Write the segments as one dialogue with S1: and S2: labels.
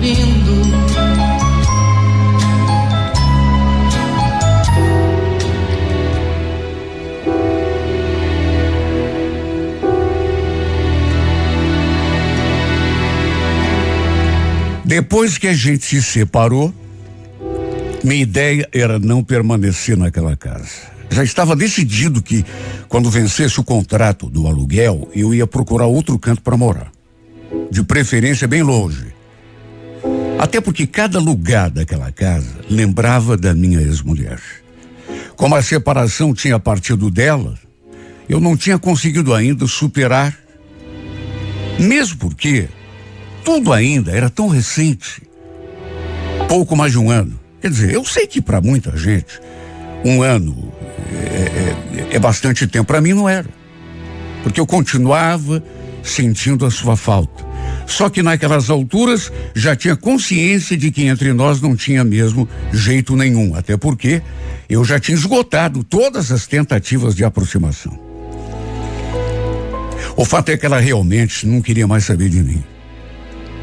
S1: lindo.
S2: Depois que a gente se separou, minha ideia era não permanecer naquela casa. Já estava decidido que, quando vencesse o contrato do aluguel, eu ia procurar outro canto para morar. De preferência bem longe. Até porque cada lugar daquela casa lembrava da minha ex-mulher. Como a separação tinha partido dela, eu não tinha conseguido ainda superar. Mesmo porque tudo ainda era tão recente. Pouco mais de um ano. Quer dizer, eu sei que para muita gente, um ano é, é, é bastante tempo. Para mim não era. Porque eu continuava sentindo a sua falta. Só que naquelas alturas já tinha consciência de que entre nós não tinha mesmo jeito nenhum. Até porque eu já tinha esgotado todas as tentativas de aproximação. O fato é que ela realmente não queria mais saber de mim.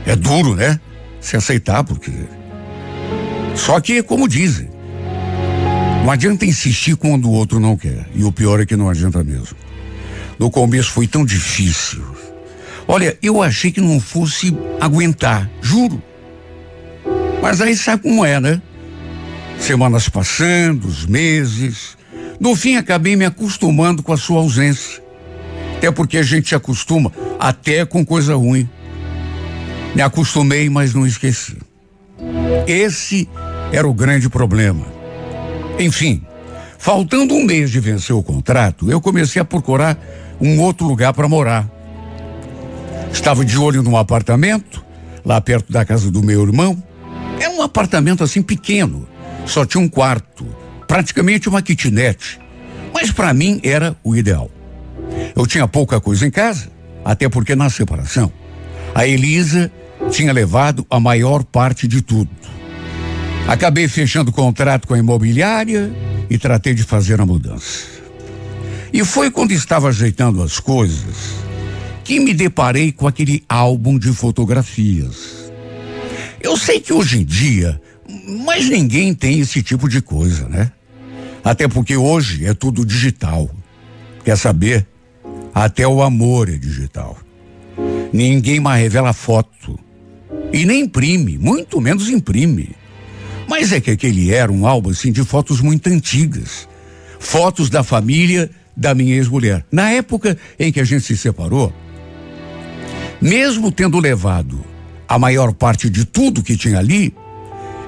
S2: É duro, né? Se aceitar, porque. Só que, como dizem, não adianta insistir quando o outro não quer. E o pior é que não adianta mesmo. No começo foi tão difícil. Olha, eu achei que não fosse aguentar, juro. Mas aí sabe como é, né? Semanas passando, os meses. No fim, acabei me acostumando com a sua ausência. Até porque a gente se acostuma até com coisa ruim. Me acostumei, mas não esqueci. Esse era o grande problema. Enfim, faltando um mês de vencer o contrato, eu comecei a procurar um outro lugar para morar. Estava de olho num apartamento, lá perto da casa do meu irmão. Era um apartamento assim pequeno, só tinha um quarto, praticamente uma kitnet. Mas para mim era o ideal. Eu tinha pouca coisa em casa, até porque na separação, a Elisa tinha levado a maior parte de tudo. Acabei fechando contrato com a imobiliária e tratei de fazer a mudança. E foi quando estava ajeitando as coisas que me deparei com aquele álbum de fotografias. Eu sei que hoje em dia, mas ninguém tem esse tipo de coisa, né? Até porque hoje é tudo digital. Quer saber? Até o amor é digital. Ninguém mais revela foto. E nem imprime, muito menos imprime. Mas é que aquele era um álbum assim de fotos muito antigas. Fotos da família da minha ex-mulher. Na época em que a gente se separou, mesmo tendo levado a maior parte de tudo que tinha ali,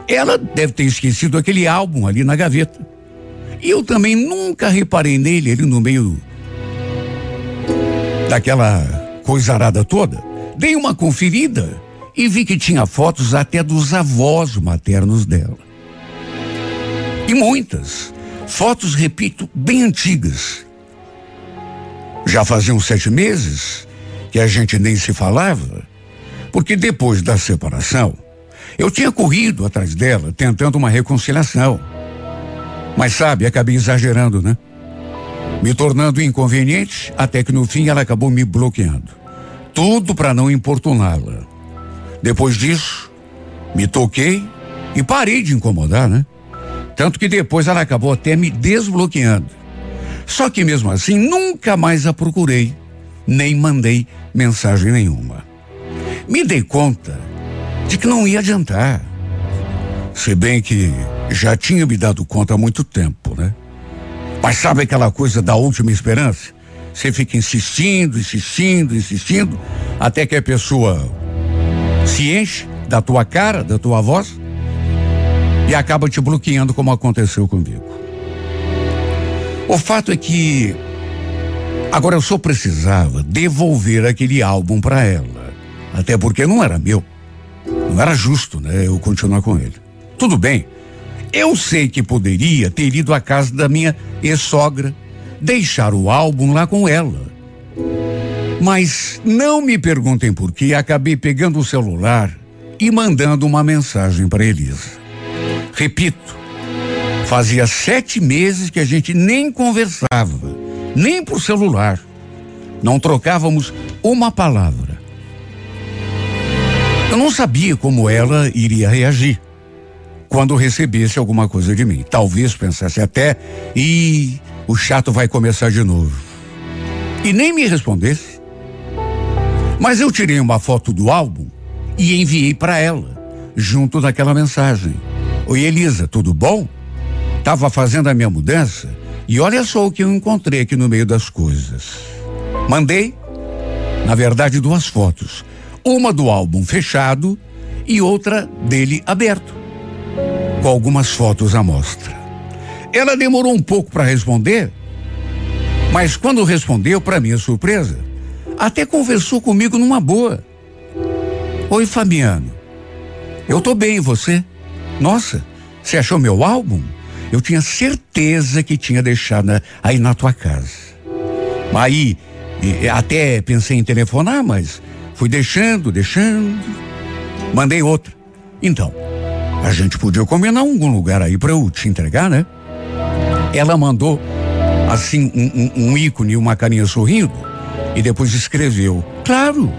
S2: ela deve ter esquecido aquele álbum ali na gaveta. E eu também nunca reparei nele, ali no meio daquela coisarada toda. Dei uma conferida e vi que tinha fotos até dos avós maternos dela. E muitas. Fotos, repito, bem antigas. Já faziam sete meses que a gente nem se falava, porque depois da separação, eu tinha corrido atrás dela, tentando uma reconciliação. Mas sabe, acabei exagerando, né? Me tornando inconveniente, até que no fim ela acabou me bloqueando. Tudo para não importuná-la. Depois disso, me toquei e parei de incomodar, né? Tanto que depois ela acabou até me desbloqueando. Só que mesmo assim, nunca mais a procurei, nem mandei mensagem nenhuma. Me dei conta de que não ia adiantar. Se bem que já tinha me dado conta há muito tempo, né? Mas sabe aquela coisa da última esperança? Você fica insistindo, insistindo, insistindo, até que a pessoa se enche da tua cara, da tua voz e acaba te bloqueando como aconteceu comigo. O fato é que agora eu só precisava devolver aquele álbum para ela, até porque não era meu. Não era justo, né? Eu continuar com ele. Tudo bem. Eu sei que poderia ter ido à casa da minha ex-sogra, deixar o álbum lá com ela. Mas não me perguntem por que acabei pegando o celular e mandando uma mensagem para Elisa. Repito, fazia sete meses que a gente nem conversava, nem por celular. Não trocávamos uma palavra. Eu não sabia como ela iria reagir quando recebesse alguma coisa de mim. Talvez pensasse até, e o chato vai começar de novo. E nem me respondesse. Mas eu tirei uma foto do álbum e enviei para ela, junto daquela mensagem. Oi, Elisa, tudo bom? Tava fazendo a minha mudança e olha só o que eu encontrei aqui no meio das coisas. Mandei, na verdade, duas fotos. Uma do álbum fechado e outra dele aberto, com algumas fotos à mostra. Ela demorou um pouco para responder, mas quando respondeu, para minha surpresa, até conversou comigo numa boa. Oi, Fabiano. Eu tô bem, e você? Nossa, você achou meu álbum? Eu tinha certeza que tinha deixado aí na tua casa. Aí, até pensei em telefonar, mas fui deixando, deixando. Mandei outra. Então, a gente podia combinar algum lugar aí para eu te entregar, né? Ela mandou assim um, um, um ícone, uma carinha sorrindo e depois escreveu: Claro,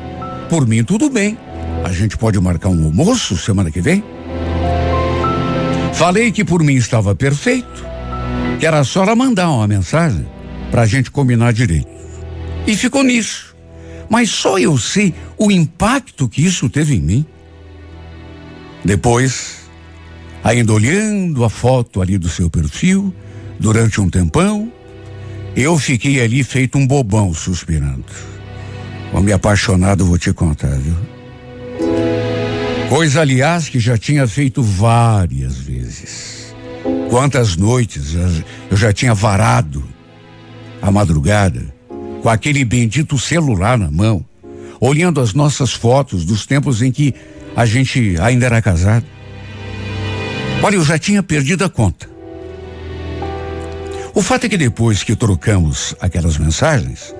S2: por mim tudo bem. A gente pode marcar um almoço semana que vem? Falei que por mim estava perfeito, que era só ela mandar uma mensagem para a gente combinar direito. E ficou nisso. Mas só eu sei o impacto que isso teve em mim. Depois, ainda olhando a foto ali do seu perfil, durante um tempão, eu fiquei ali feito um bobão suspirando. Homem apaixonado, vou te contar, viu? Coisa, aliás, que já tinha feito várias vezes. Quantas noites eu já tinha varado a madrugada com aquele bendito celular na mão, olhando as nossas fotos dos tempos em que a gente ainda era casado. Olha, eu já tinha perdido a conta. O fato é que depois que trocamos aquelas mensagens,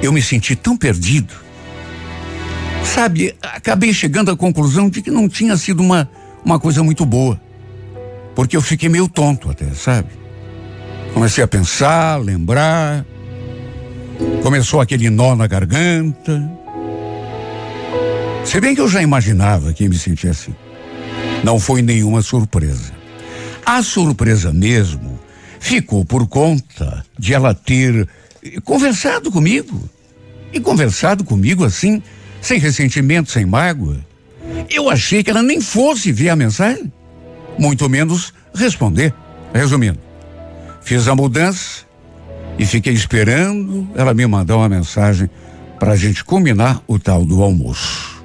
S2: eu me senti tão perdido Sabe, acabei chegando à conclusão de que não tinha sido uma, uma coisa muito boa. Porque eu fiquei meio tonto até, sabe? Comecei a pensar, lembrar. Começou aquele nó na garganta. Se bem que eu já imaginava que me sentia assim. Não foi nenhuma surpresa. A surpresa mesmo ficou por conta de ela ter conversado comigo. E conversado comigo assim, sem ressentimento, sem mágoa. Eu achei que ela nem fosse ver a mensagem, muito menos responder. Resumindo, fiz a mudança e fiquei esperando ela me mandar uma mensagem para a gente combinar o tal do almoço.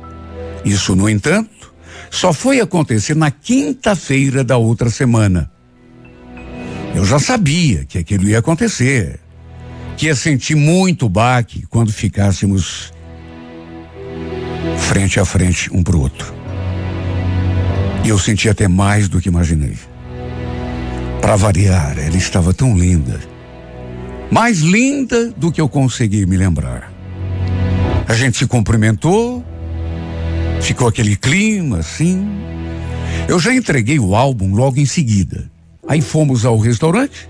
S2: Isso, no entanto, só foi acontecer na quinta-feira da outra semana. Eu já sabia que aquilo ia acontecer, que ia sentir muito baque quando ficássemos frente a frente um para o outro. E eu senti até mais do que imaginei. Para variar, ela estava tão linda. Mais linda do que eu consegui me lembrar. A gente se cumprimentou, ficou aquele clima assim. Eu já entreguei o álbum logo em seguida. Aí fomos ao restaurante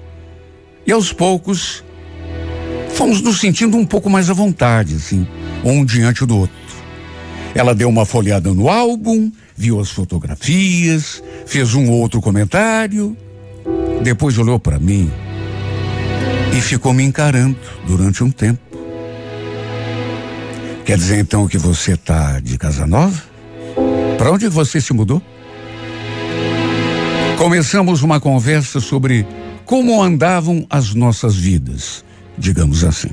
S2: e aos poucos fomos nos sentindo um pouco mais à vontade, assim, um diante do outro. Ela deu uma folhada no álbum, viu as fotografias, fez um outro comentário, depois olhou para mim e ficou me encarando durante um tempo. Quer dizer então que você tá de casa nova? Para onde você se mudou? Começamos uma conversa sobre como andavam as nossas vidas, digamos assim.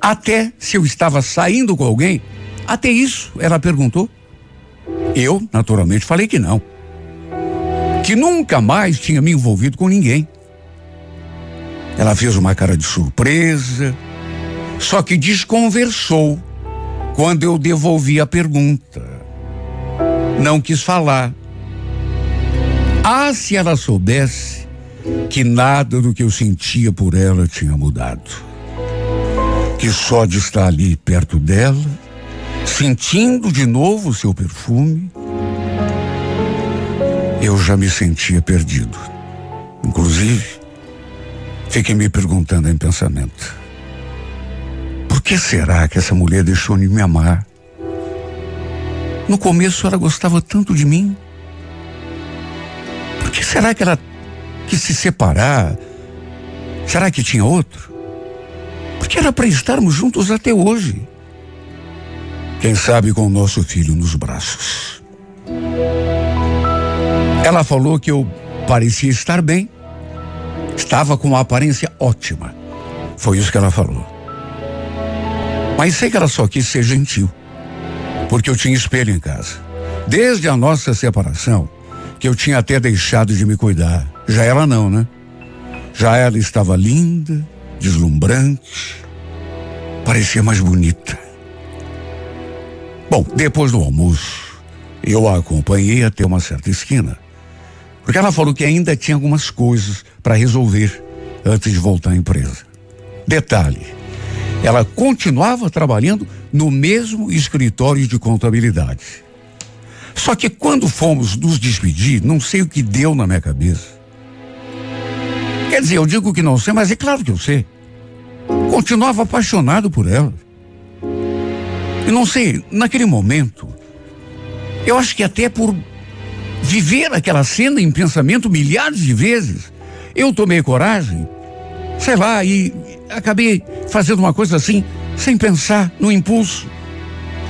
S2: Até se eu estava saindo com alguém até isso, ela perguntou. Eu, naturalmente, falei que não. Que nunca mais tinha me envolvido com ninguém. Ela fez uma cara de surpresa, só que desconversou quando eu devolvi a pergunta. Não quis falar. Ah, se ela soubesse que nada do que eu sentia por ela tinha mudado. Que só de estar ali perto dela, sentindo de novo o seu perfume, eu já me sentia perdido. Inclusive, fiquei me perguntando em pensamento: por que será que essa mulher deixou de me amar? No começo ela gostava tanto de mim. Por que será que ela quis se separar? Será que tinha outro? Porque era para estarmos juntos até hoje. Quem sabe com o nosso filho nos braços. Ela falou que eu parecia estar bem. Estava com uma aparência ótima. Foi isso que ela falou. Mas sei que ela só quis ser gentil. Porque eu tinha espelho em casa. Desde a nossa separação, que eu tinha até deixado de me cuidar. Já ela não, né? Já ela estava linda, deslumbrante, parecia mais bonita. Bom, depois do almoço, eu a acompanhei até uma certa esquina porque ela falou que ainda tinha algumas coisas para resolver antes de voltar à empresa. Detalhe: ela continuava trabalhando no mesmo escritório de contabilidade. Só que quando fomos nos despedir, não sei o que deu na minha cabeça. Quer dizer, eu digo que não sei, mas é claro que eu sei. Continuava apaixonado por ela. E não sei, naquele momento, eu acho que até por viver aquela cena em pensamento milhares de vezes. Eu tomei coragem, sei lá, e acabei fazendo uma coisa assim, sem pensar, no impulso.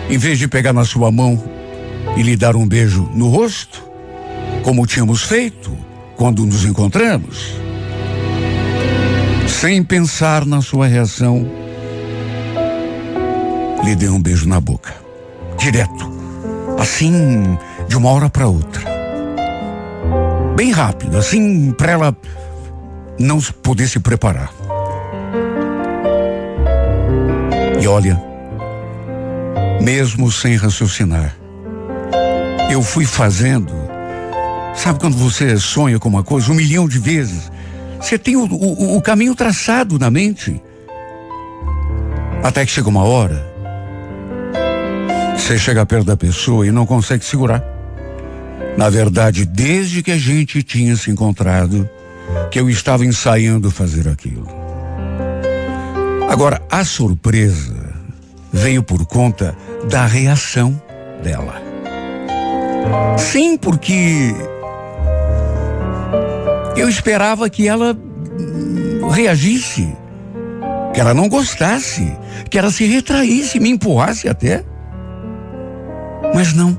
S2: Em vez de pegar na sua mão e lhe dar um beijo no rosto, como tínhamos feito quando nos encontramos, sem pensar na sua reação, lhe dei um beijo na boca, direto, assim, de uma hora para outra bem rápido, assim, para ela não poder se preparar. E olha, mesmo sem raciocinar, eu fui fazendo. Sabe quando você sonha com uma coisa um milhão de vezes? Você tem o, o, o caminho traçado na mente. Até que chega uma hora, você chega perto da pessoa e não consegue segurar. Na verdade, desde que a gente tinha se encontrado, que eu estava ensaiando fazer aquilo. Agora, a surpresa veio por conta da reação dela. Sim, porque eu esperava que ela reagisse, que ela não gostasse, que ela se retraísse, me empurrasse até. Mas não.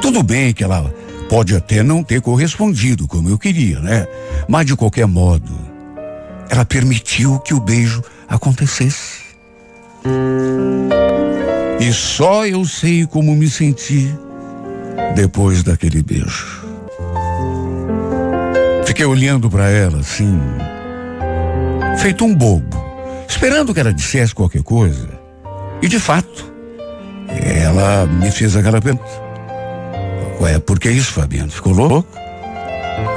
S2: Tudo bem que ela pode até não ter correspondido como eu queria, né? Mas de qualquer modo, ela permitiu que o beijo acontecesse. E só eu sei como me senti depois daquele beijo. Fiquei olhando para ela assim, feito um bobo, esperando que ela dissesse qualquer coisa. E de fato, ela me fez aquela pergunta. Ué, por que isso, Fabiano? Ficou louco?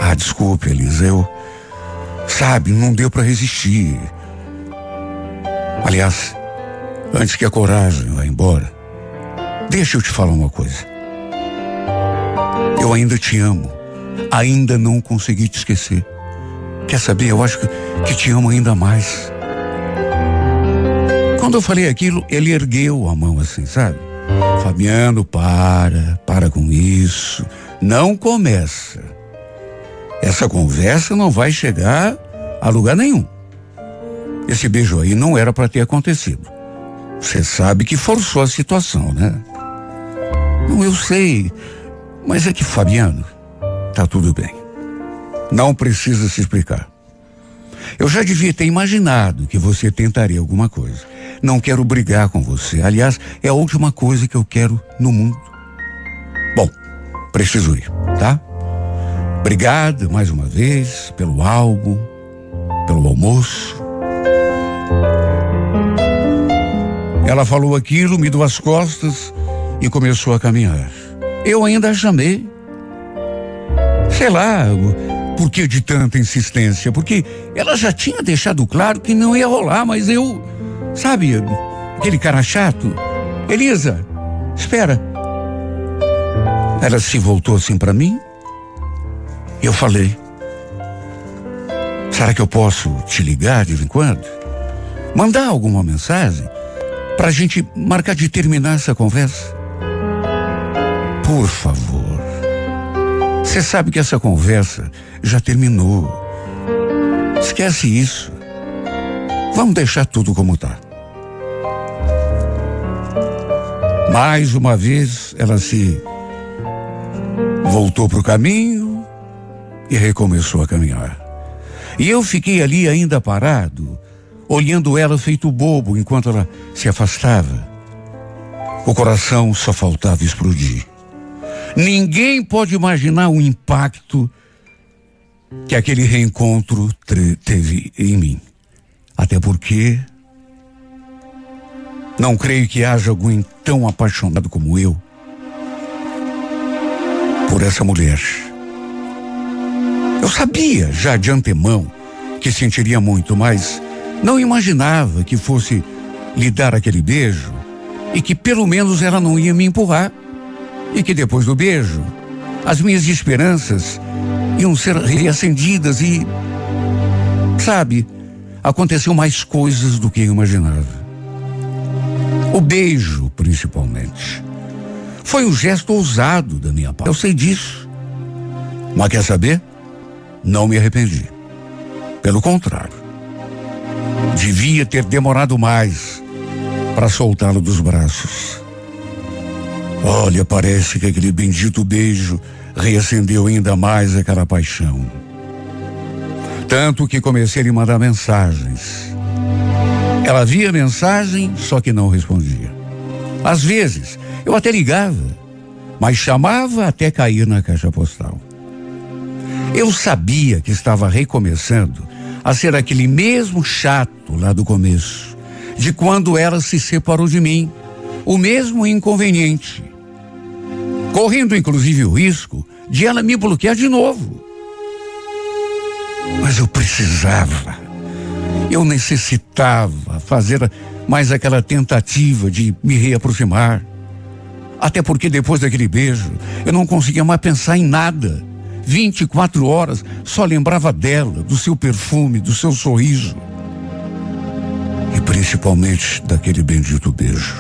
S2: Ah, desculpe, Elisa, eu. Sabe, não deu para resistir. Aliás, antes que a coragem vá embora, deixa eu te falar uma coisa. Eu ainda te amo. Ainda não consegui te esquecer. Quer saber? Eu acho que, que te amo ainda mais. Quando eu falei aquilo, ele ergueu a mão assim, sabe? Fabiano, para, para com isso. Não começa. Essa conversa não vai chegar a lugar nenhum. Esse beijo aí não era para ter acontecido. Você sabe que forçou a situação, né? Não, eu sei. Mas é que, Fabiano, tá tudo bem. Não precisa se explicar. Eu já devia ter imaginado que você tentaria alguma coisa. Não quero brigar com você. Aliás, é a última coisa que eu quero no mundo. Bom, preciso ir, tá? Obrigado mais uma vez pelo álbum, pelo almoço. Ela falou aquilo, me deu as costas e começou a caminhar. eu ainda a chamei. Sei lá, por que de tanta insistência? Porque ela já tinha deixado claro que não ia rolar, mas eu, sabe, aquele cara chato. Elisa, espera. Ela se voltou assim para mim. Eu falei: Será que eu posso te ligar de vez em quando? Mandar alguma mensagem? Para a gente marcar de terminar essa conversa? Por favor. Você sabe que essa conversa já terminou. Esquece isso. Vamos deixar tudo como está. Mais uma vez ela se voltou para o caminho e recomeçou a caminhar. E eu fiquei ali ainda parado, olhando ela feito bobo enquanto ela se afastava. O coração só faltava explodir. Ninguém pode imaginar o impacto que aquele reencontro teve em mim. Até porque não creio que haja alguém tão apaixonado como eu por essa mulher. Eu sabia já de antemão que sentiria muito, mas não imaginava que fosse lhe dar aquele beijo e que pelo menos ela não ia me empurrar e que depois do beijo as minhas esperanças iam ser reacendidas e, sabe, aconteceu mais coisas do que eu imaginava. O beijo, principalmente. Foi um gesto ousado da minha parte. Eu sei disso. Mas quer saber? Não me arrependi. Pelo contrário. Devia ter demorado mais para soltá-lo dos braços. Olha, parece que aquele bendito beijo reacendeu ainda mais aquela paixão. Tanto que comecei a lhe mandar mensagens. Ela via mensagem, só que não respondia. Às vezes, eu até ligava, mas chamava até cair na caixa postal. Eu sabia que estava recomeçando a ser aquele mesmo chato lá do começo, de quando ela se separou de mim, o mesmo inconveniente correndo inclusive o risco de ela me bloquear de novo. Mas eu precisava, eu necessitava fazer mais aquela tentativa de me reaproximar. Até porque depois daquele beijo, eu não conseguia mais pensar em nada. 24 horas só lembrava dela, do seu perfume, do seu sorriso. E principalmente daquele bendito beijo.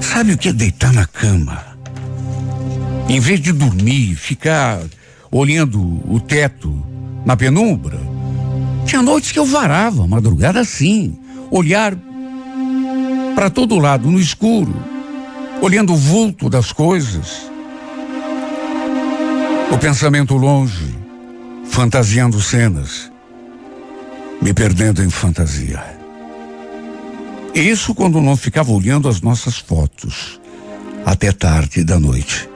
S2: Sabe o que é deitar na cama? Em vez de dormir, ficar olhando o teto na penumbra, tinha noites que eu varava, madrugada assim, olhar para todo lado no escuro, olhando o vulto das coisas. O pensamento longe, fantasiando cenas, me perdendo em fantasia. Isso quando não ficava olhando as nossas fotos até tarde da noite.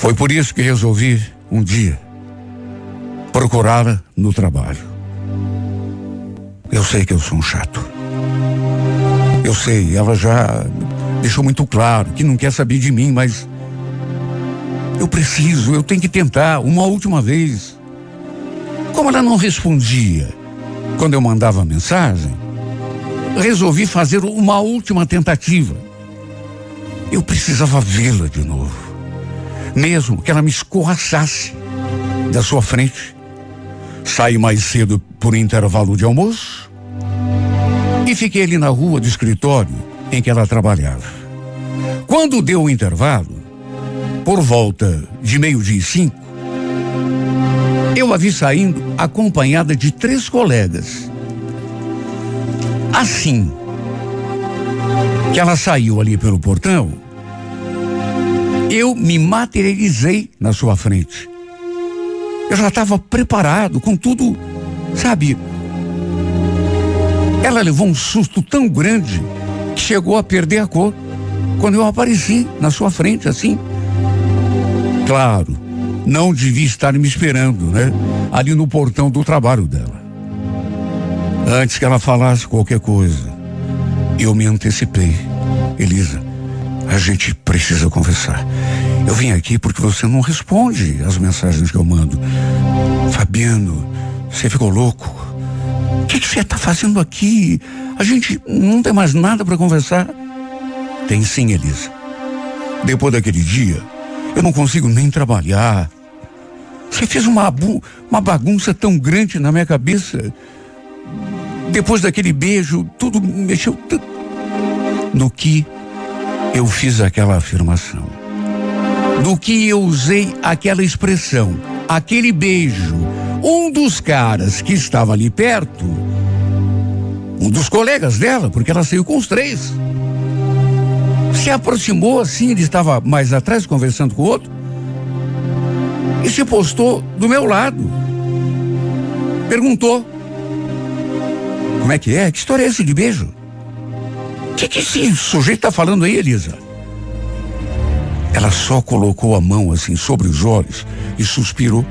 S2: Foi por isso que resolvi, um dia, procurá-la no trabalho. Eu sei que eu sou um chato. Eu sei, ela já deixou muito claro que não quer saber de mim, mas eu preciso, eu tenho que tentar uma última vez. Como ela não respondia quando eu mandava mensagem, resolvi fazer uma última tentativa. Eu precisava vê-la de novo mesmo que ela me escorraçasse da sua frente. Saí mais cedo por intervalo de almoço e fiquei ali na rua do escritório em que ela trabalhava. Quando deu o intervalo, por volta de meio-dia e cinco, eu a vi saindo acompanhada de três colegas. Assim que ela saiu ali pelo portão, eu me materializei na sua frente. Eu já estava preparado com tudo, sabe? Ela levou um susto tão grande que chegou a perder a cor quando eu apareci na sua frente, assim. Claro, não devia estar me esperando, né? Ali no portão do trabalho dela. Antes que ela falasse qualquer coisa, eu me antecipei. Elisa, A gente precisa conversar. Eu vim aqui porque você não responde as mensagens que eu mando. Fabiano, você ficou louco? O que, que você está fazendo aqui? A gente não tem mais nada para conversar. Tem sim, Elisa. Depois daquele dia, eu não consigo nem trabalhar. Você fez uma, uma bagunça tão grande na minha cabeça. Depois daquele beijo, tudo mexeu. No que eu fiz aquela afirmação. Do que eu usei aquela expressão, aquele beijo. Um dos caras que estava ali perto, um dos colegas dela, porque ela saiu com os três, se aproximou assim, ele estava mais atrás conversando com o outro, e se postou do meu lado. Perguntou: Como é que é? Que história é essa de beijo? Que, que esse sujeito está falando aí, Elisa? Ela só colocou a mão assim sobre os olhos e suspirou.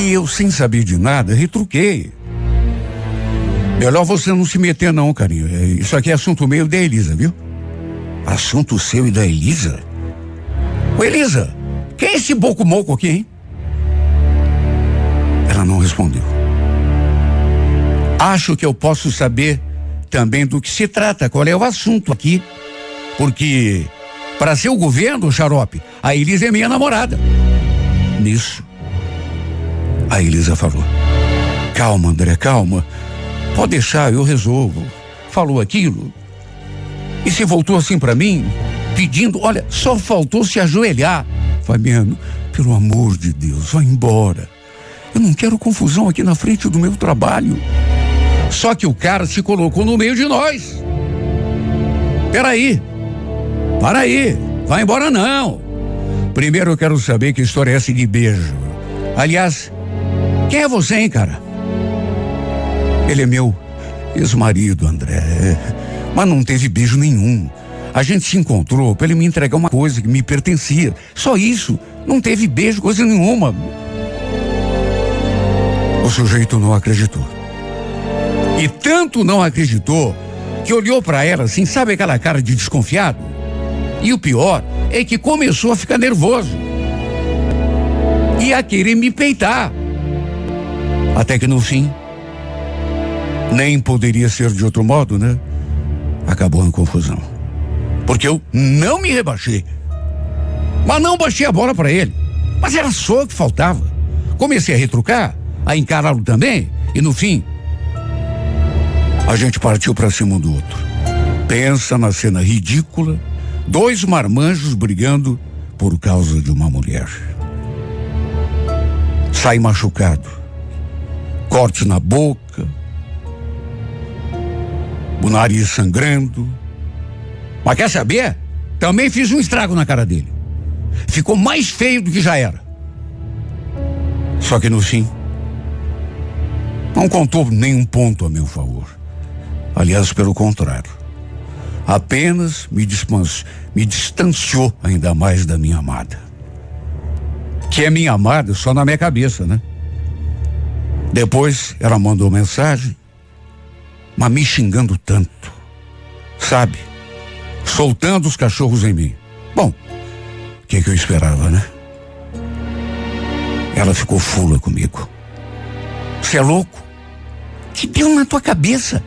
S2: E eu, sem saber de nada, retruquei. Melhor você não se meter, não, carinho. É, isso aqui é assunto meio da Elisa, viu? Assunto seu e da Elisa? Ô, Elisa, quem é esse boco moco aqui, hein? Ela não respondeu. Acho que eu posso saber também do que se trata, qual é o assunto aqui. Porque, para ser o governo, xarope, a Elisa é minha namorada. Nisso, a Elisa falou: Calma, André, calma. Pode deixar, eu resolvo. Falou aquilo. E se voltou assim para mim, pedindo, olha, só faltou se ajoelhar. Fabiano, pelo amor de Deus, vá embora. Eu não quero confusão aqui na frente do meu trabalho. Só que o cara se colocou no meio de nós. Peraí. Para aí. Vai embora não. Primeiro eu quero saber que história é essa de beijo. Aliás, quem é você, hein, cara? Ele é meu ex-marido, André. Mas não teve beijo nenhum. A gente se encontrou para ele me entregar uma coisa que me pertencia. Só isso. Não teve beijo, coisa nenhuma. O sujeito não acreditou. E tanto não acreditou que olhou para ela assim, sabe aquela cara de desconfiado? E o pior é que começou a ficar nervoso. E a querer me peitar. Até que no fim, nem poderia ser de outro modo, né? Acabou em confusão. Porque eu não me rebaixei. Mas não baixei a bola para ele. Mas era só o que faltava. Comecei a retrucar, a encará-lo também, e no fim, a gente partiu para cima um do outro. Pensa na cena ridícula: dois marmanjos brigando por causa de uma mulher. Sai machucado, corte na boca, o nariz sangrando. Mas quer saber? Também fiz um estrago na cara dele. Ficou mais feio do que já era. Só que no fim, não contou nenhum ponto a meu favor. Aliás, pelo contrário. Apenas me, me distanciou ainda mais da minha amada. Que é minha amada só na minha cabeça, né? Depois ela mandou mensagem, mas me xingando tanto, sabe? Soltando os cachorros em mim. Bom, o que, que eu esperava, né? Ela ficou fula comigo. Você é louco? Que deu na tua cabeça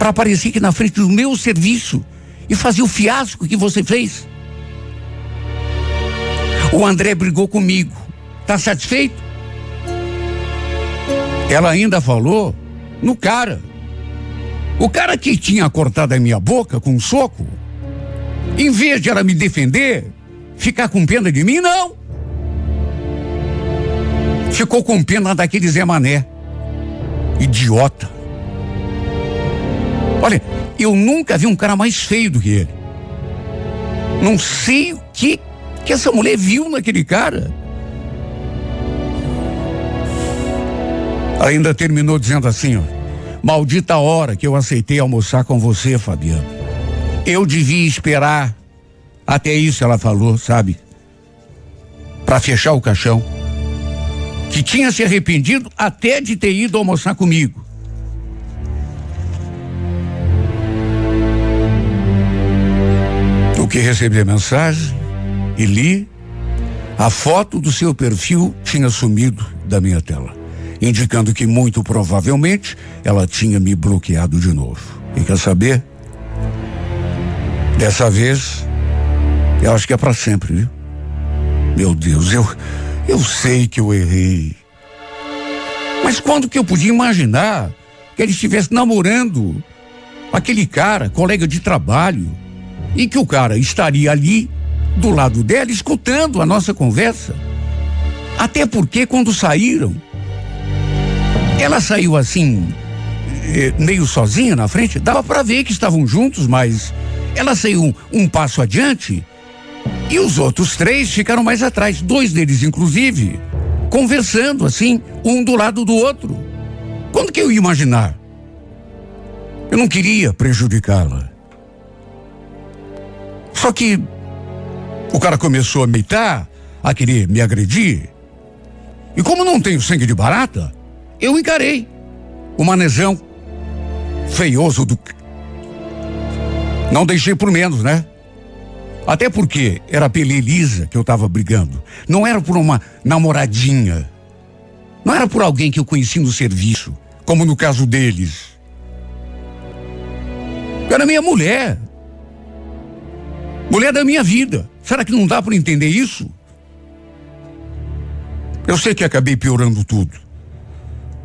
S2: para aparecer aqui na frente do meu serviço e fazer o fiasco que você fez? O André brigou comigo. Tá satisfeito? Ela ainda falou no cara. O cara que tinha cortado a minha boca com um soco, em vez de ela me defender, ficar com pena de mim, não. Ficou com pena daquele Zé Mané. Idiota. Olha, eu nunca vi um cara mais feio do que ele. Não sei o que que essa mulher viu naquele cara. Ainda terminou dizendo assim, ó. Maldita hora que eu aceitei almoçar com você, Fabiano. Eu devia esperar. Até isso ela falou, sabe? Para fechar o caixão. Que tinha se arrependido até de ter ido almoçar comigo. Que recebi a mensagem e li, a foto do seu perfil tinha sumido da minha tela, indicando que muito provavelmente ela tinha me bloqueado de novo. E quer saber? Dessa vez, eu acho que é para sempre, viu? Meu Deus, eu eu sei que eu errei. Mas quando que eu podia imaginar que ele estivesse namorando aquele cara, colega de trabalho, e que o cara estaria ali do lado dela escutando a nossa conversa? Até porque quando saíram, ela saiu assim, eh, meio sozinha na frente, dava para ver que estavam juntos, mas ela saiu um, um passo adiante e os outros três ficaram mais atrás, dois deles inclusive, conversando assim, um do lado do outro. Quando que eu ia imaginar? Eu não queria prejudicá-la. Só que o cara começou a meitar, a querer me agredir. E como não tenho sangue de barata, eu encarei o manezão feioso do. Não deixei por menos, né? Até porque era pela Elisa que eu estava brigando. Não era por uma namoradinha. Não era por alguém que eu conheci no serviço, como no caso deles. Era minha mulher. Mulher da minha vida. Será que não dá para entender isso? Eu sei que acabei piorando tudo.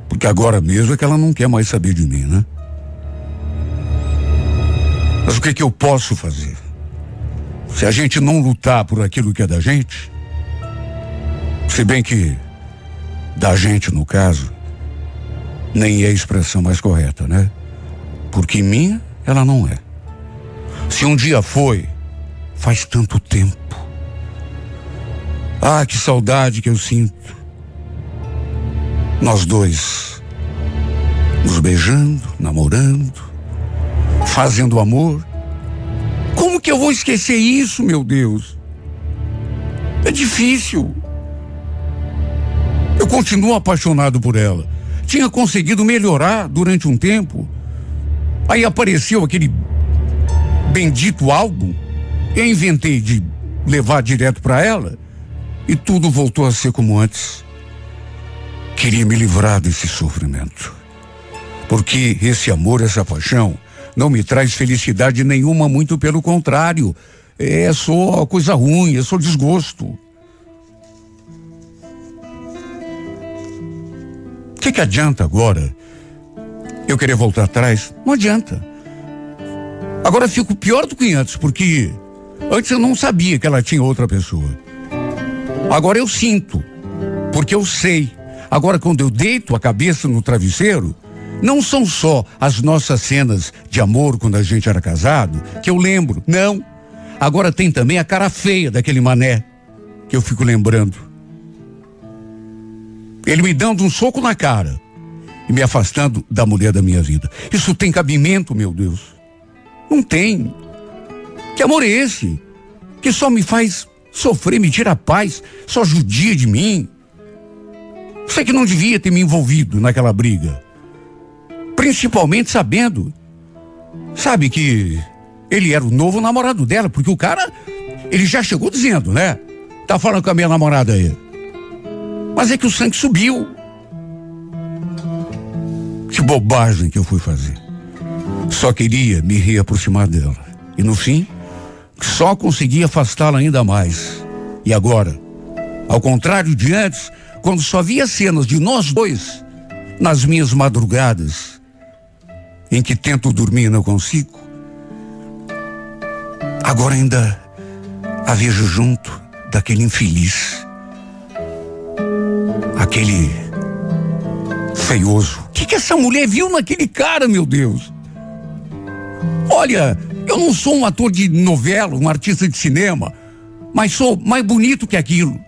S2: Porque agora mesmo é que ela não quer mais saber de mim, né? Mas o que, que eu posso fazer? Se a gente não lutar por aquilo que é da gente, se bem que da gente no caso, nem é a expressão mais correta, né? Porque minha ela não é. Se um dia foi, faz tanto tempo. Ah, que saudade que eu sinto. Nós dois, nos beijando, namorando, fazendo amor. Como que eu vou esquecer isso, meu Deus? É difícil. Eu continuo apaixonado por ela. Tinha conseguido melhorar durante um tempo. Aí apareceu aquele bendito álbum. Eu inventei de levar direto para ela e tudo voltou a ser como antes. Queria me livrar desse sofrimento. Porque esse amor, essa paixão, não me traz felicidade nenhuma, muito pelo contrário. É só coisa ruim, é só desgosto. O que, que adianta agora eu querer voltar atrás? Não adianta. Agora fico pior do que antes, porque antes eu não sabia que ela tinha outra pessoa. Agora eu sinto, porque eu sei. Agora, quando eu deito a cabeça no travesseiro, não são só as nossas cenas de amor quando a gente era casado, que eu lembro. Não. Agora tem também a cara feia daquele mané, que eu fico lembrando. Ele me dando um soco na cara e me afastando da mulher da minha vida. Isso tem cabimento, meu Deus? Não tem. Que amor é esse? Que só me faz sofrer, me tira a paz, só judia de mim. Sei que não devia ter me envolvido naquela briga. Principalmente sabendo, sabe que ele era o novo namorado dela, porque o cara, ele já chegou dizendo, né? Tá falando com a minha namorada aí. Mas é que o sangue subiu. Que bobagem que eu fui fazer. Só queria me reaproximar dela. E no fim, só consegui afastá-la ainda mais. E agora, ao contrário de antes, quando só via cenas de nós dois nas minhas madrugadas, em que tento dormir e não consigo, agora ainda a vejo junto daquele infeliz, aquele feioso. O que, que essa mulher viu naquele cara, meu Deus? Olha, eu não sou um ator de novela, um artista de cinema, mas sou mais bonito que aquilo.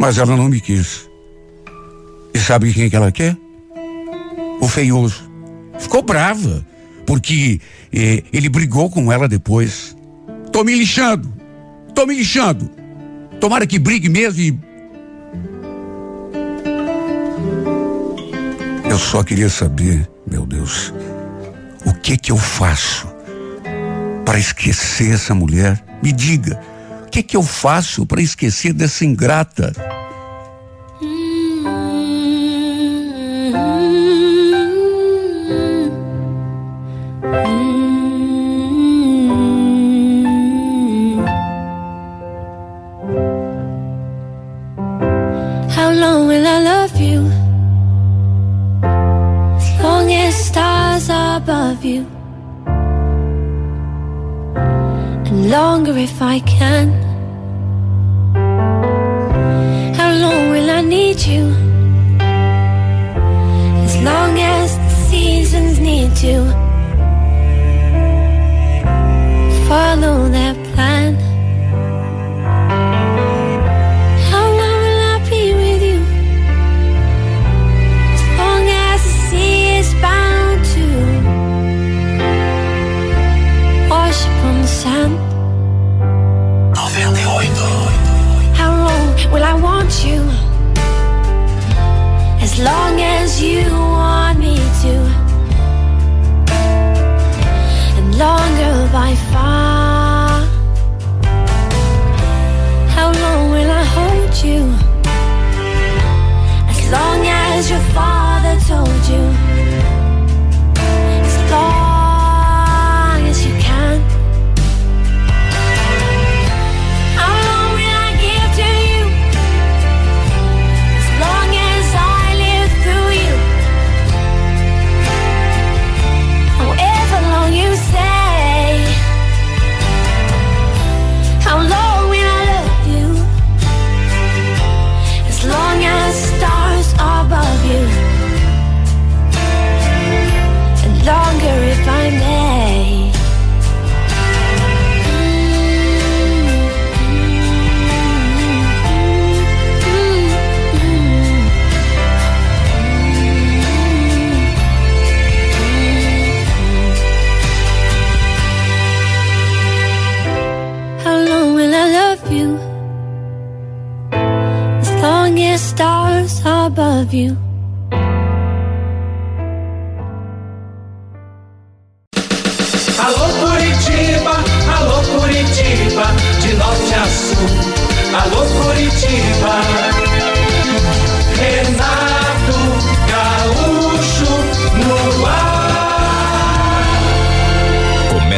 S2: Mas ela não me quis. E sabe quem que ela quer? O feioso. Ficou brava, porque eh, ele brigou com ela depois. Tô me lixando. Tô me lixando. Tomara que brigue mesmo e. Eu só queria saber, meu Deus, o que que eu faço para esquecer essa mulher? Me diga, o que, que eu faço para esquecer dessa ingrata?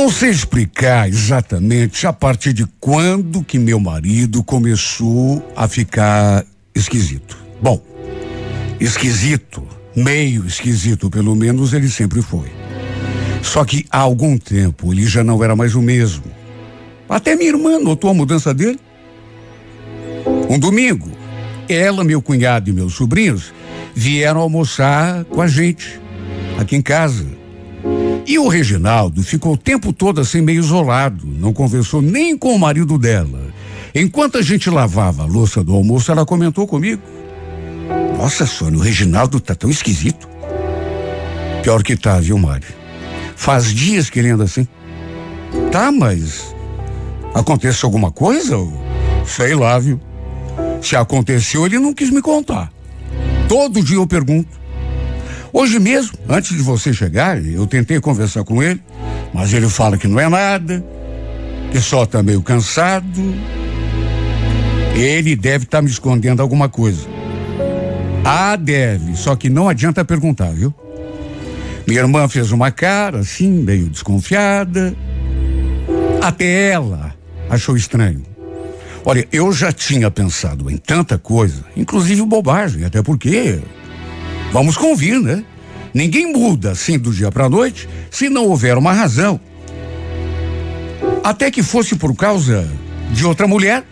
S2: Não sei explicar exatamente a partir de quando que meu marido começou a ficar esquisito. Bom, esquisito meio esquisito, pelo menos ele sempre foi. Só que há algum tempo ele já não era mais o mesmo. Até minha irmã notou a mudança dele. Um domingo, ela, meu cunhado e meus sobrinhos vieram almoçar com a gente, aqui em casa. E o Reginaldo ficou o tempo todo assim meio isolado, não conversou nem com o marido dela. Enquanto a gente lavava a louça do almoço, ela comentou comigo. Nossa, Sônia, o Reginaldo tá tão esquisito. Pior que tá, viu, Mário? Faz dias que ele anda assim. Tá, mas aconteceu alguma coisa? Sei lá, viu? Se aconteceu, ele não quis me contar. Todo dia eu pergunto. Hoje mesmo, antes de você chegar, eu tentei conversar com ele, mas ele fala que não é nada, que só tá meio cansado. Ele deve estar tá me escondendo alguma coisa. Ah, deve, só que não adianta perguntar, viu? Minha irmã fez uma cara assim, meio desconfiada. Até ela achou estranho. Olha, eu já tinha pensado em tanta coisa, inclusive bobagem, até porque. Vamos convir, né? Ninguém muda assim do dia para noite se não houver uma razão. Até que fosse por causa de outra mulher.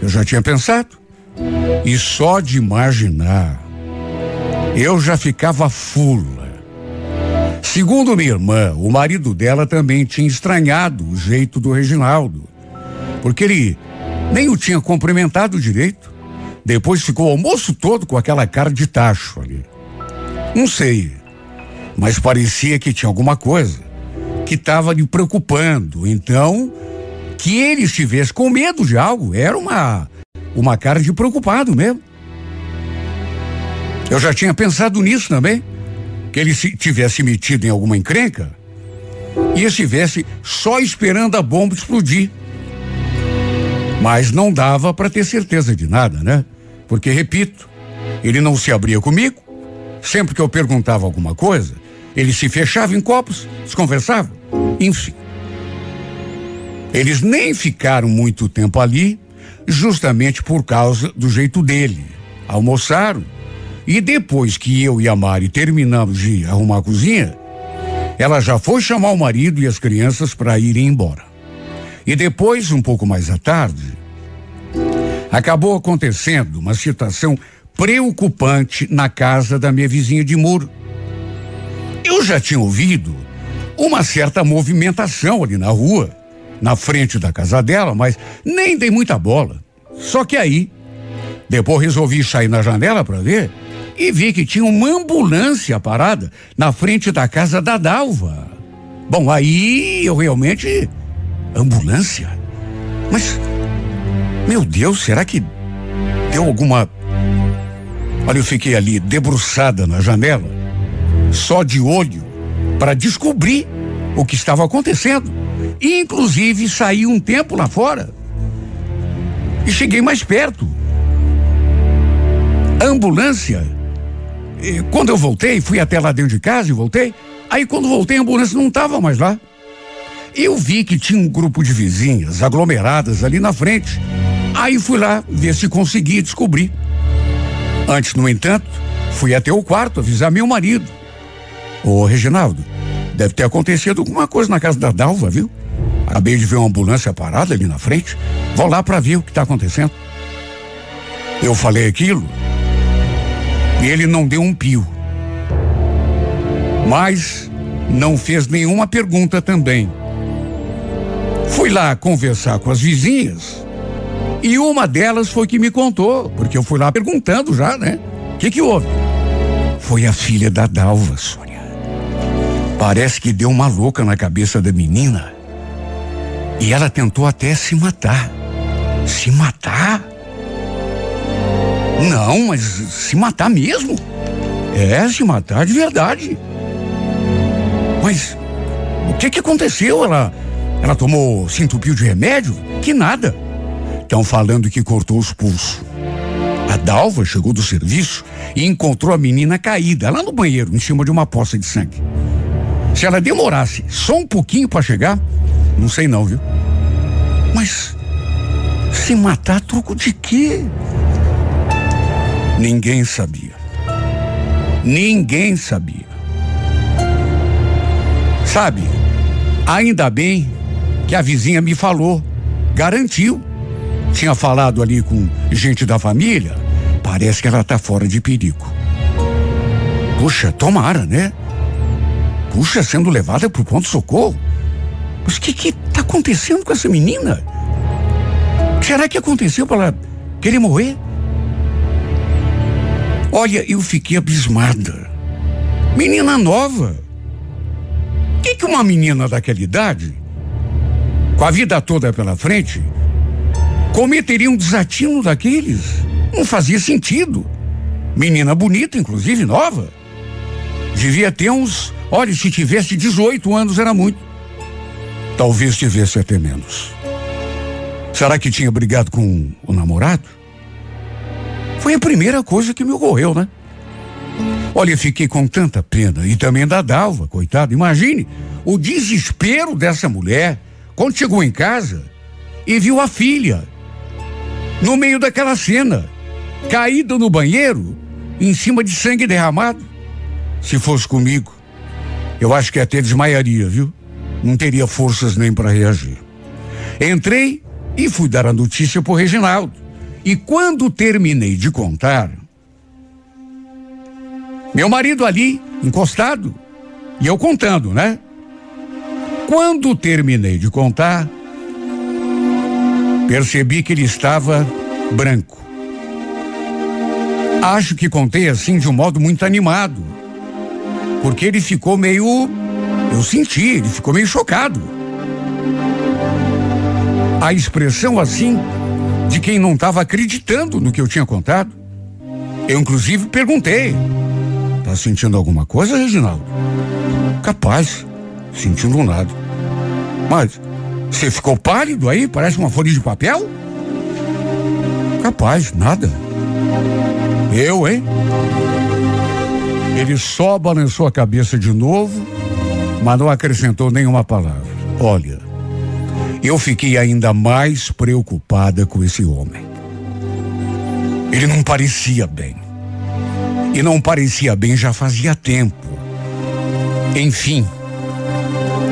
S2: Eu já tinha pensado. E só de imaginar, eu já ficava fula. Segundo minha irmã, o marido dela também tinha estranhado o jeito do Reginaldo. porque ele nem o tinha cumprimentado direito. Depois ficou o almoço todo com aquela cara de tacho ali. Não sei, mas parecia que tinha alguma coisa que estava lhe preocupando. Então, que ele estivesse com medo de algo era uma uma cara de preocupado mesmo. Eu já tinha pensado nisso também, que ele se tivesse metido em alguma encrenca e estivesse só esperando a bomba explodir. Mas não dava para ter certeza de nada, né? Porque, repito, ele não se abria comigo. Sempre que eu perguntava alguma coisa, ele se fechava em copos, desconversava. Enfim. Eles nem ficaram muito tempo ali, justamente por causa do jeito dele. Almoçaram e depois que eu e a Mari terminamos de arrumar a cozinha, ela já foi chamar o marido e as crianças para irem embora. E depois, um pouco mais à tarde, acabou acontecendo uma situação preocupante na casa da minha vizinha de muro. Eu já tinha ouvido uma certa movimentação ali na rua, na frente da casa dela, mas nem dei muita bola. Só que aí, depois resolvi sair na janela para ver e vi que tinha uma ambulância parada na frente da casa da Dalva. Bom, aí eu realmente. Ambulância? Mas. Meu Deus, será que deu alguma. Olha, eu fiquei ali debruçada na janela, só de olho, para descobrir o que estava acontecendo. Inclusive, saí um tempo lá fora. E cheguei mais perto. A ambulância quando eu voltei, fui até lá dentro de casa e voltei. Aí quando voltei, a ambulância não estava mais lá. Eu vi que tinha um grupo de vizinhas aglomeradas ali na frente. Aí fui lá ver se conseguia descobrir. Antes, no entanto, fui até o quarto avisar meu marido. Ô, Reginaldo, deve ter acontecido alguma coisa na casa da Dalva, viu? Acabei de ver uma ambulância parada ali na frente. Vou lá para ver o que está acontecendo. Eu falei aquilo e ele não deu um pio. Mas não fez nenhuma pergunta também. Fui lá conversar com as vizinhas e uma delas foi que me contou, porque eu fui lá perguntando já, né? O que que houve? Foi a filha da Dalva, Sônia. Parece que deu uma louca na cabeça da menina e ela tentou até se matar. Se matar? Não, mas se matar mesmo? É, se matar de verdade. Mas o que que aconteceu? Ela, ela tomou, se entupiu de remédio? Que nada. Estão falando que cortou os pulsos. A Dalva chegou do serviço e encontrou a menina caída lá no banheiro, em cima de uma poça de sangue. Se ela demorasse só um pouquinho para chegar, não sei não, viu? Mas se matar troco de quê? Ninguém sabia. Ninguém sabia. Sabe, ainda bem que a vizinha me falou, garantiu. Tinha falado ali com gente da família, parece que ela tá fora de perigo. Puxa, tomara, né? Puxa, sendo levada pro ponto-socorro. Mas o que que tá acontecendo com essa menina? Será que aconteceu para ela querer morrer? Olha, eu fiquei abismada. Menina nova. O que, que uma menina daquela idade, com a vida toda pela frente, cometeria um desatino daqueles? Não fazia sentido. Menina bonita, inclusive nova. Devia ter uns. Olha, se tivesse 18 anos era muito. Talvez tivesse até menos. Será que tinha brigado com o namorado? Foi a primeira coisa que me ocorreu, né? Olha, fiquei com tanta pena e também da Dalva, coitado. Imagine o desespero dessa mulher quando chegou em casa e viu a filha no meio daquela cena, caída no banheiro, em cima de sangue derramado. Se fosse comigo, eu acho que até desmaiaria, viu? Não teria forças nem para reagir. Entrei e fui dar a notícia pro Reginaldo. E quando terminei de contar, meu marido ali, encostado, e eu contando, né? Quando terminei de contar, percebi que ele estava branco. Acho que contei assim de um modo muito animado, porque ele ficou meio. Eu senti, ele ficou meio chocado. A expressão assim de quem não estava acreditando no que eu tinha contado. Eu, inclusive, perguntei: Tá sentindo alguma coisa, Reginaldo? Capaz, sentindo nada. Mas você ficou pálido aí? Parece uma folha de papel? Capaz, nada. Eu, hein? Ele só balançou a cabeça de novo, mas não acrescentou nenhuma palavra. Olha, eu fiquei ainda mais preocupada com esse homem. Ele não parecia bem. E não parecia bem já fazia tempo. Enfim,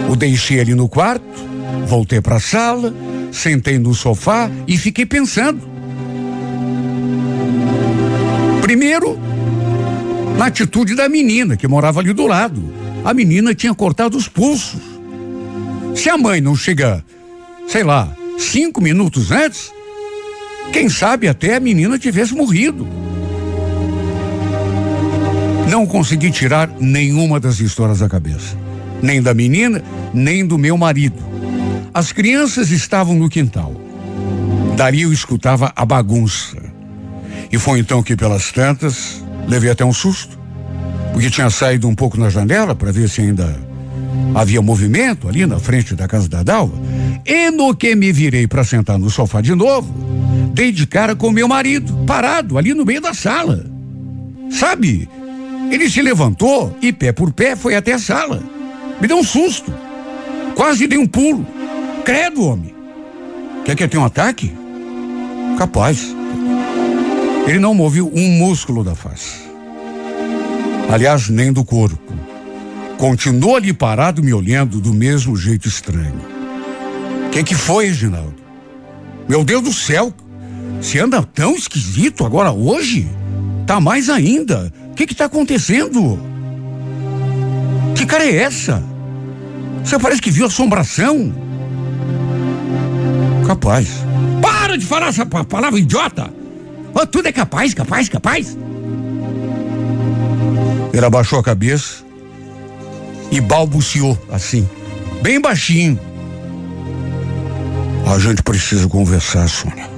S2: o deixei ali no quarto, voltei para a sala, sentei no sofá e fiquei pensando. Primeiro, na atitude da menina que morava ali do lado. A menina tinha cortado os pulsos. Se a mãe não chega, sei lá, cinco minutos antes, quem sabe até a menina tivesse morrido. Não consegui tirar nenhuma das histórias da cabeça. Nem da menina, nem do meu marido. As crianças estavam no quintal. Dali eu escutava a bagunça. E foi então que, pelas tantas, levei até um susto. Porque tinha saído um pouco na janela para ver se ainda havia movimento ali na frente da casa da Dalva. E no que me virei para sentar no sofá de novo, dei de cara com meu marido, parado ali no meio da sala. Sabe? Ele se levantou e, pé por pé, foi até a sala. Me deu um susto. Quase dei um pulo. Credo, homem. Quer que eu tenha um ataque? Capaz. Ele não moveu um músculo da face. Aliás, nem do corpo. Continuou ali parado me olhando do mesmo jeito estranho. O que, que foi, Reginaldo? Meu Deus do céu! Se anda tão esquisito agora hoje? Tá mais ainda. O que que tá acontecendo? Que cara é essa? Você parece que viu assombração. Capaz. Para de falar essa palavra idiota! Oh, tudo é capaz, capaz, capaz. Ele abaixou a cabeça e balbuciou assim, bem baixinho. A gente precisa conversar, Sônia.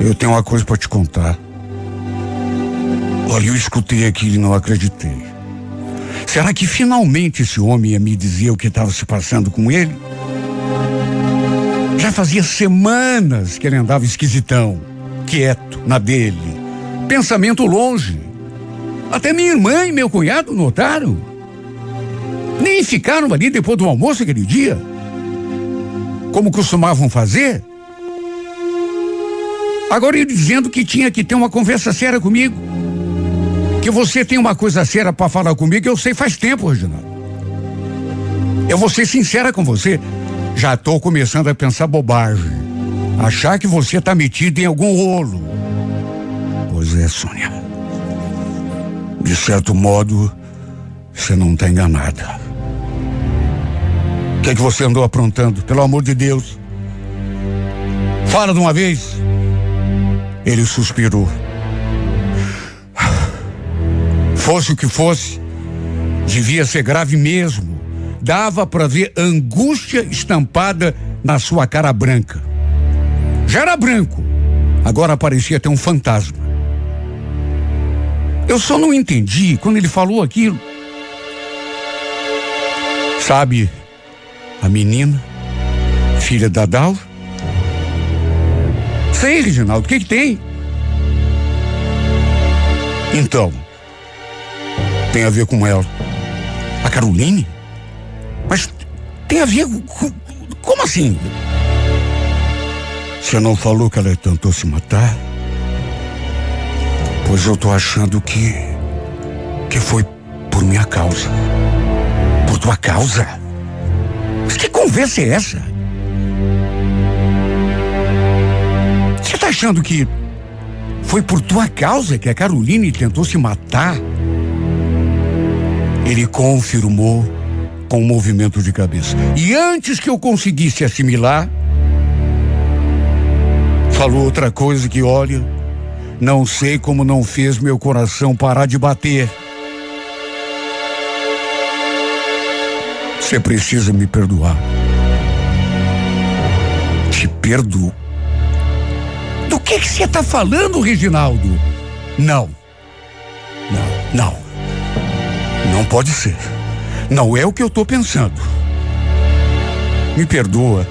S2: Eu tenho uma coisa para te contar. Olha, eu escutei aquilo e não acreditei. Será que finalmente esse homem ia me dizer o que estava se passando com ele? Já fazia semanas que ele andava esquisitão, quieto, na dele, pensamento longe. Até minha irmã e meu cunhado notaram. Nem ficaram ali depois do almoço aquele dia, como costumavam fazer. Agora ele dizendo que tinha que ter uma conversa séria comigo. Que você tem uma coisa séria para falar comigo, eu sei faz tempo, Reginaldo. Eu vou ser sincera com você. Já estou começando a pensar bobagem. Achar que você está metido em algum rolo. Pois é, Sônia. De certo modo, você não está enganada. O que é que você andou aprontando? Pelo amor de Deus. Fala de uma vez. Ele suspirou. Fosse o que fosse, devia ser grave mesmo. Dava para ver angústia estampada na sua cara branca. Já era branco, agora parecia ter um fantasma. Eu só não entendi quando ele falou aquilo. Sabe, a menina, filha da Dal? Sei, Reginaldo, o que, que tem? Então, tem a ver com ela. A Caroline? Tem a ver com. Como assim? Você não falou que ela tentou se matar? Pois eu tô achando que. que foi por minha causa. Por tua causa? Mas que conversa é essa? Você tá achando que foi por tua causa que a Caroline tentou se matar? Ele confirmou com um movimento de cabeça. E antes que eu conseguisse assimilar, Falou outra coisa que, olha, não sei como não fez meu coração parar de bater. Você precisa me perdoar. Te perdoo. Do que você está falando, Reginaldo? Não. Não, não. Não pode ser. Não é o que eu estou pensando. Me perdoa.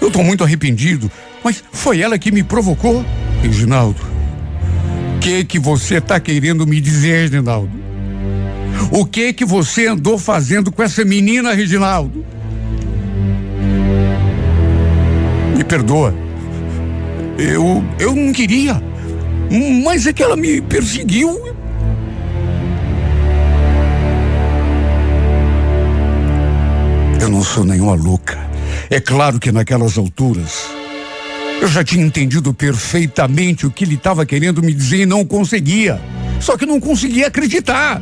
S2: Eu estou muito arrependido, mas foi ela que me provocou, Reginaldo. O que que você está querendo me dizer, Reginaldo? O que que você andou fazendo com essa menina, Reginaldo? Me perdoa. Eu eu não queria, mas é que ela me perseguiu. Eu não sou nenhuma louca. É claro que naquelas alturas eu já tinha entendido perfeitamente o que ele estava querendo me dizer e não conseguia. Só que não conseguia acreditar.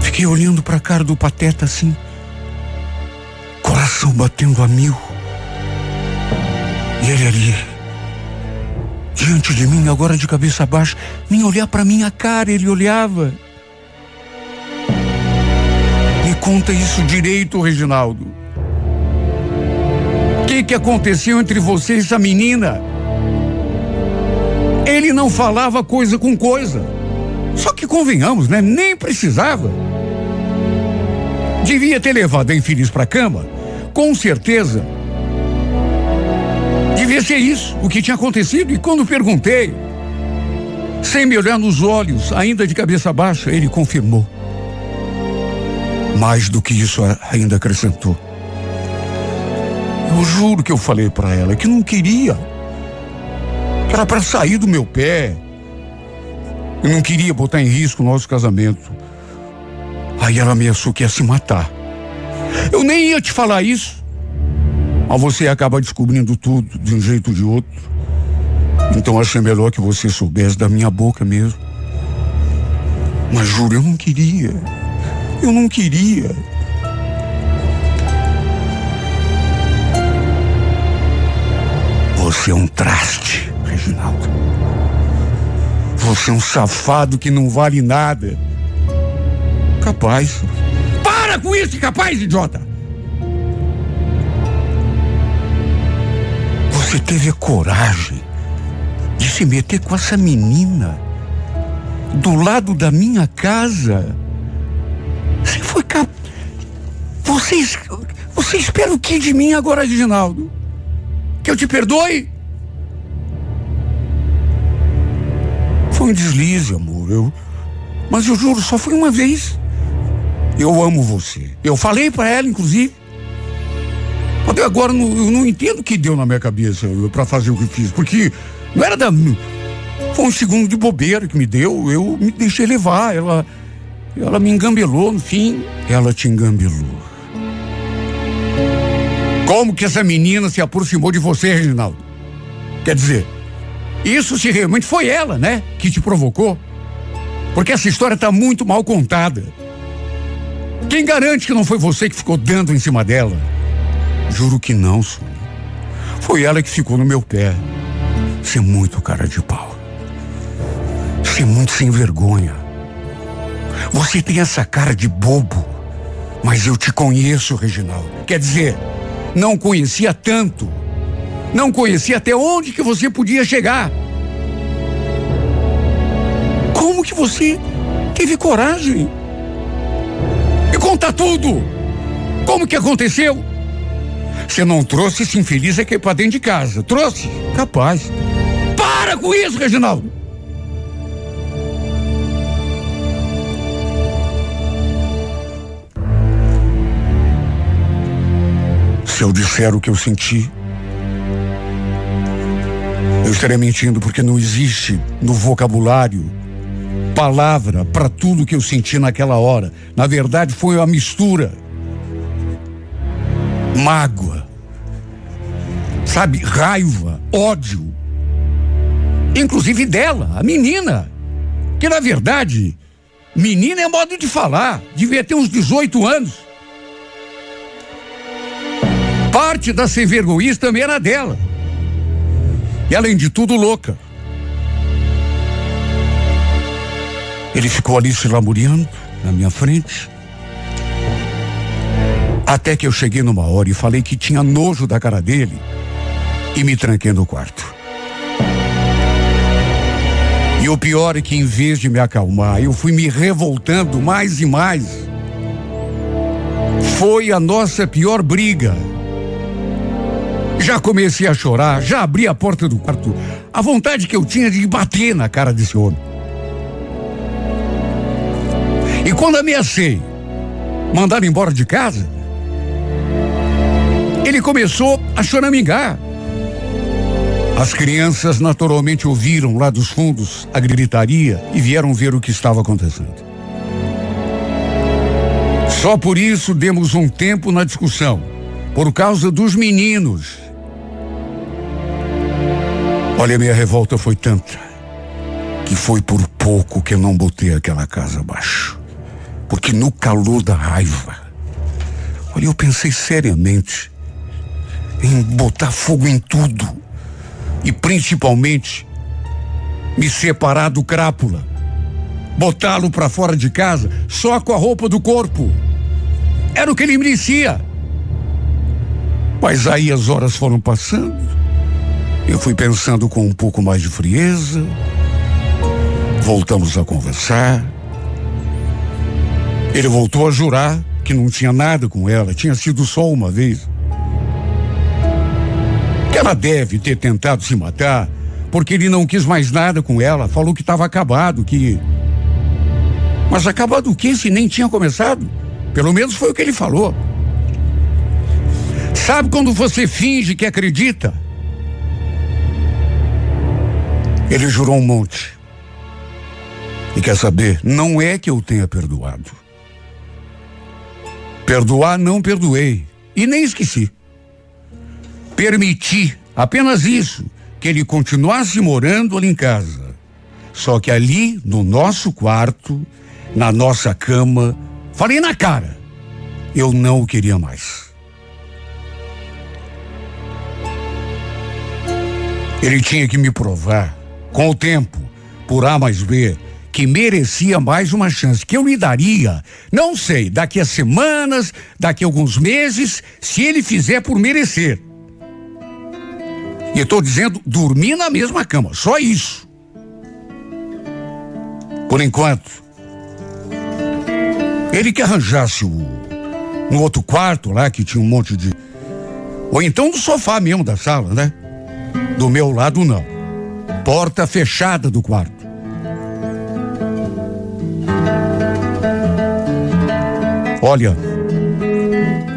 S2: Fiquei olhando para a cara do pateta assim, coração batendo a mil. E ele ali, diante de mim, agora de cabeça baixa, nem olhar para minha cara, ele olhava. Conta isso direito, Reginaldo. O que, que aconteceu entre você e essa menina? Ele não falava coisa com coisa. Só que convenhamos, né? Nem precisava. Devia ter levado a infeliz para cama, com certeza. Devia ser isso, o que tinha acontecido. E quando perguntei, sem me olhar nos olhos, ainda de cabeça baixa, ele confirmou. Mais do que isso, ainda acrescentou. Eu juro que eu falei para ela que não queria. Que era para sair do meu pé. Eu não queria botar em risco o nosso casamento. Aí ela ameaçou que ia se matar. Eu nem ia te falar isso. Mas você acaba descobrindo tudo de um jeito ou de outro. Então achei melhor que você soubesse da minha boca mesmo. Mas juro, eu não queria. Eu não queria. Você é um traste, Reginaldo. Você é um safado que não vale nada. Capaz. Para com isso, capaz, idiota! Você teve a coragem de se meter com essa menina do lado da minha casa. Foi cap... Você, você espera o que de mim agora, Reginaldo? Que eu te perdoe? Foi um deslize, amor. Eu, mas eu juro, só foi uma vez. Eu amo você. Eu falei para ela, inclusive. Até agora não, eu não entendo o que deu na minha cabeça para fazer o que fiz, porque não era da. Foi um segundo de bobeira que me deu. Eu me deixei levar. Ela, ela me engambelou, no fim, ela te engambelou. Como que essa menina se aproximou de você, Reginaldo? Quer dizer, isso se realmente foi ela, né? Que te provocou? Porque essa história está muito mal contada. Quem garante que não foi você que ficou dando em cima dela? Juro que não, Sônia. Foi ela que ficou no meu pé. Você é muito cara de pau. Você é muito sem vergonha. Você tem essa cara de bobo. Mas eu te conheço, Reginaldo. Quer dizer, não conhecia tanto. Não conhecia até onde que você podia chegar. Como que você teve coragem de contar tudo? Como que aconteceu? Você não trouxe esse infeliz aqui para dentro de casa. Trouxe? Capaz. Para com isso, Reginaldo. Se eu disser o que eu senti, eu estaria mentindo porque não existe no vocabulário palavra para tudo que eu senti naquela hora. Na verdade, foi uma mistura. Mágoa. Sabe, raiva, ódio. Inclusive dela, a menina. Que na verdade, menina é modo de falar. Devia ter uns 18 anos. Parte da sem vergonhice também era dela. E além de tudo, louca. Ele ficou ali se lamuriando na minha frente. Até que eu cheguei numa hora e falei que tinha nojo da cara dele e me tranquei no quarto. E o pior é que em vez de me acalmar, eu fui me revoltando mais e mais. Foi a nossa pior briga. Já comecei a chorar, já abri a porta do quarto. A vontade que eu tinha de bater na cara desse homem. E quando ameacei mandar embora de casa, ele começou a choramingar. As crianças naturalmente ouviram lá dos fundos a gritaria e vieram ver o que estava acontecendo. Só por isso demos um tempo na discussão, por causa dos meninos. Olha, minha revolta foi tanta que foi por pouco que eu não botei aquela casa abaixo. Porque no calor da raiva, olha, eu pensei seriamente em botar fogo em tudo e principalmente me separar do crápula, botá-lo para fora de casa só com a roupa do corpo. Era o que ele merecia. Mas aí as horas foram passando, eu fui pensando com um pouco mais de frieza, voltamos a conversar. Ele voltou a jurar que não tinha nada com ela, tinha sido só uma vez que ela deve ter tentado se matar porque ele não quis mais nada com ela, falou que estava acabado, que. Mas acabado o que se nem tinha começado? Pelo menos foi o que ele falou. Sabe quando você finge que acredita? Ele jurou um monte. E quer saber? Não é que eu tenha perdoado. Perdoar não perdoei. E nem esqueci permitir apenas isso, que ele continuasse morando ali em casa. Só que ali, no nosso quarto, na nossa cama, falei na cara, eu não o queria mais. Ele tinha que me provar, com o tempo, por A mais B, que merecia mais uma chance, que eu lhe daria, não sei, daqui a semanas, daqui a alguns meses, se ele fizer por merecer. E estou dizendo dormir na mesma cama, só isso. Por enquanto. Ele que arranjasse o, no outro quarto lá que tinha um monte de. Ou então do sofá mesmo da sala, né? Do meu lado não. Porta fechada do quarto. Olha,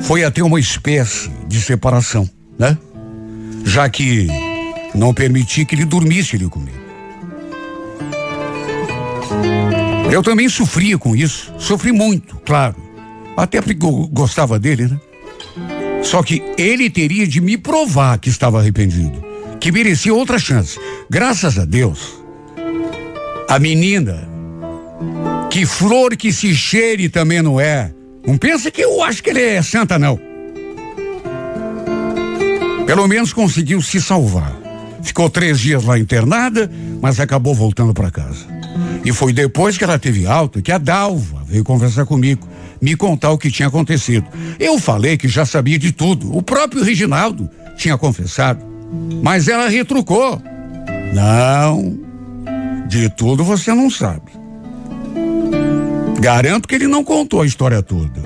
S2: foi até uma espécie de separação, né? já que não permiti que ele dormisse ali comigo. Eu também sofria com isso, sofri muito, claro. Até porque gostava dele, né? Só que ele teria de me provar que estava arrependido, que merecia outra chance. Graças a Deus, a menina, que flor que se cheire também não é. Não pensa que eu acho que ele é santa, não. Pelo menos conseguiu se salvar. Ficou três dias lá internada, mas acabou voltando para casa. E foi depois que ela teve alta que a Dalva veio conversar comigo, me contar o que tinha acontecido. Eu falei que já sabia de tudo. O próprio Reginaldo tinha confessado. Mas ela retrucou. Não, de tudo você não sabe. Garanto que ele não contou a história toda.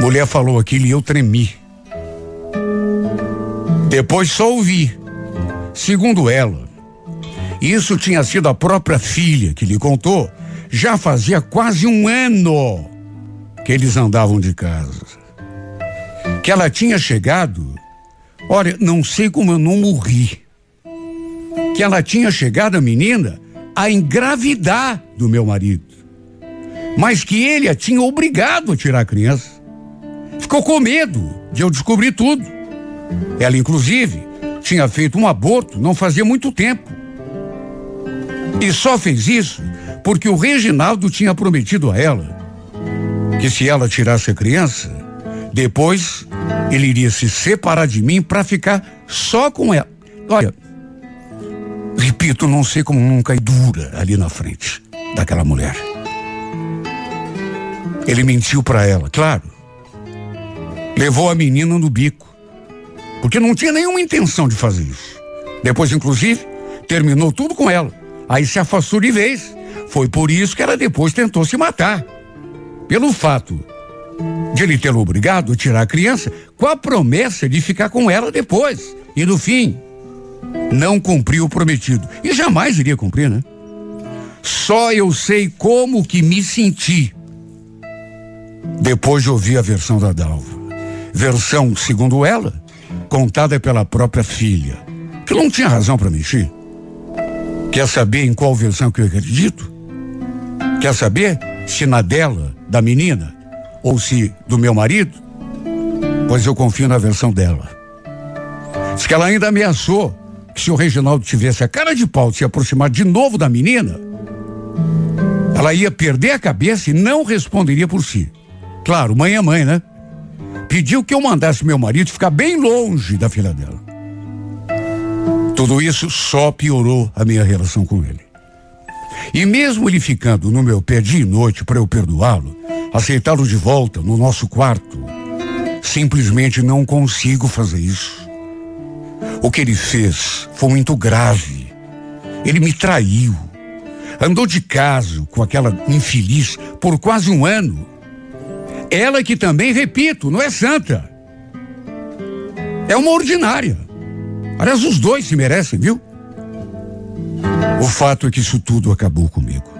S2: Mulher falou aquilo e eu tremi. Depois só ouvi. Segundo ela, isso tinha sido a própria filha que lhe contou. Já fazia quase um ano que eles andavam de casa. Que ela tinha chegado. Olha, não sei como eu não morri. Que ela tinha chegado, a menina, a engravidar do meu marido. Mas que ele a tinha obrigado a tirar a criança. Ficou com medo de eu descobrir tudo. Ela, inclusive, tinha feito um aborto não fazia muito tempo. E só fez isso porque o Reginaldo tinha prometido a ela que se ela tirasse a criança, depois ele iria se separar de mim para ficar só com ela. Olha, repito, não sei como nunca é dura ali na frente daquela mulher. Ele mentiu para ela, claro. Levou a menina no bico. Porque não tinha nenhuma intenção de fazer isso. Depois, inclusive, terminou tudo com ela. Aí se afastou de vez. Foi por isso que ela depois tentou se matar. Pelo fato de ele tê-lo obrigado a tirar a criança com a promessa de ficar com ela depois. E no fim, não cumpriu o prometido. E jamais iria cumprir, né? Só eu sei como que me senti depois de ouvir a versão da Dalva. Versão, segundo ela, contada pela própria filha, que não tinha razão para mentir. Quer saber em qual versão que eu acredito? Quer saber se na dela, da menina, ou se do meu marido? Pois eu confio na versão dela. Diz que ela ainda ameaçou que se o Reginaldo tivesse a cara de pau de se aproximar de novo da menina, ela ia perder a cabeça e não responderia por si. Claro, mãe é mãe, né? Pediu que eu mandasse meu marido ficar bem longe da filha dela. Tudo isso só piorou a minha relação com ele. E mesmo ele ficando no meu pé dia e noite para eu perdoá-lo, aceitá-lo de volta no nosso quarto, simplesmente não consigo fazer isso. O que ele fez foi muito grave. Ele me traiu. Andou de caso com aquela infeliz por quase um ano. Ela que também, repito, não é santa. É uma ordinária. Aliás, os dois se merecem, viu? O fato é que isso tudo acabou comigo.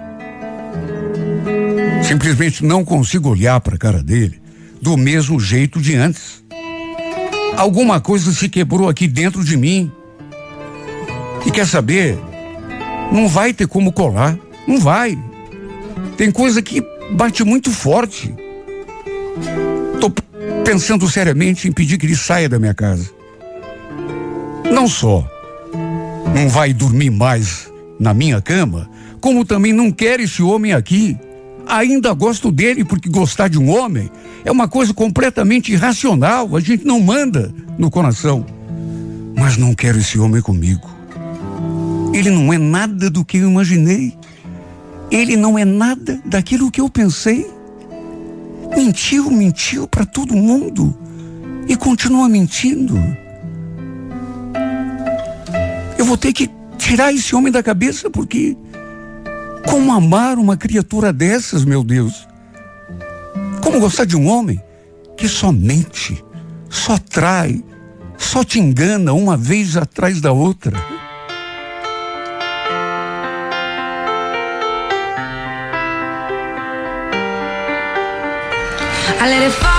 S2: Simplesmente não consigo olhar para a cara dele do mesmo jeito de antes. Alguma coisa se quebrou aqui dentro de mim. E quer saber? Não vai ter como colar. Não vai. Tem coisa que bate muito forte. Tô pensando seriamente em pedir que ele saia da minha casa. Não só não vai dormir mais na minha cama, como também não quer esse homem aqui. Ainda gosto dele porque gostar de um homem é uma coisa completamente irracional. A gente não manda no coração. Mas não quero esse homem comigo. Ele não é nada do que eu imaginei. Ele não é nada daquilo que eu pensei. Mentiu, mentiu para todo mundo e continua mentindo. Eu vou ter que tirar esse homem da cabeça porque como amar uma criatura dessas, meu Deus? Como gostar de um homem que só mente, só trai, só te engana uma vez atrás da outra?
S3: I.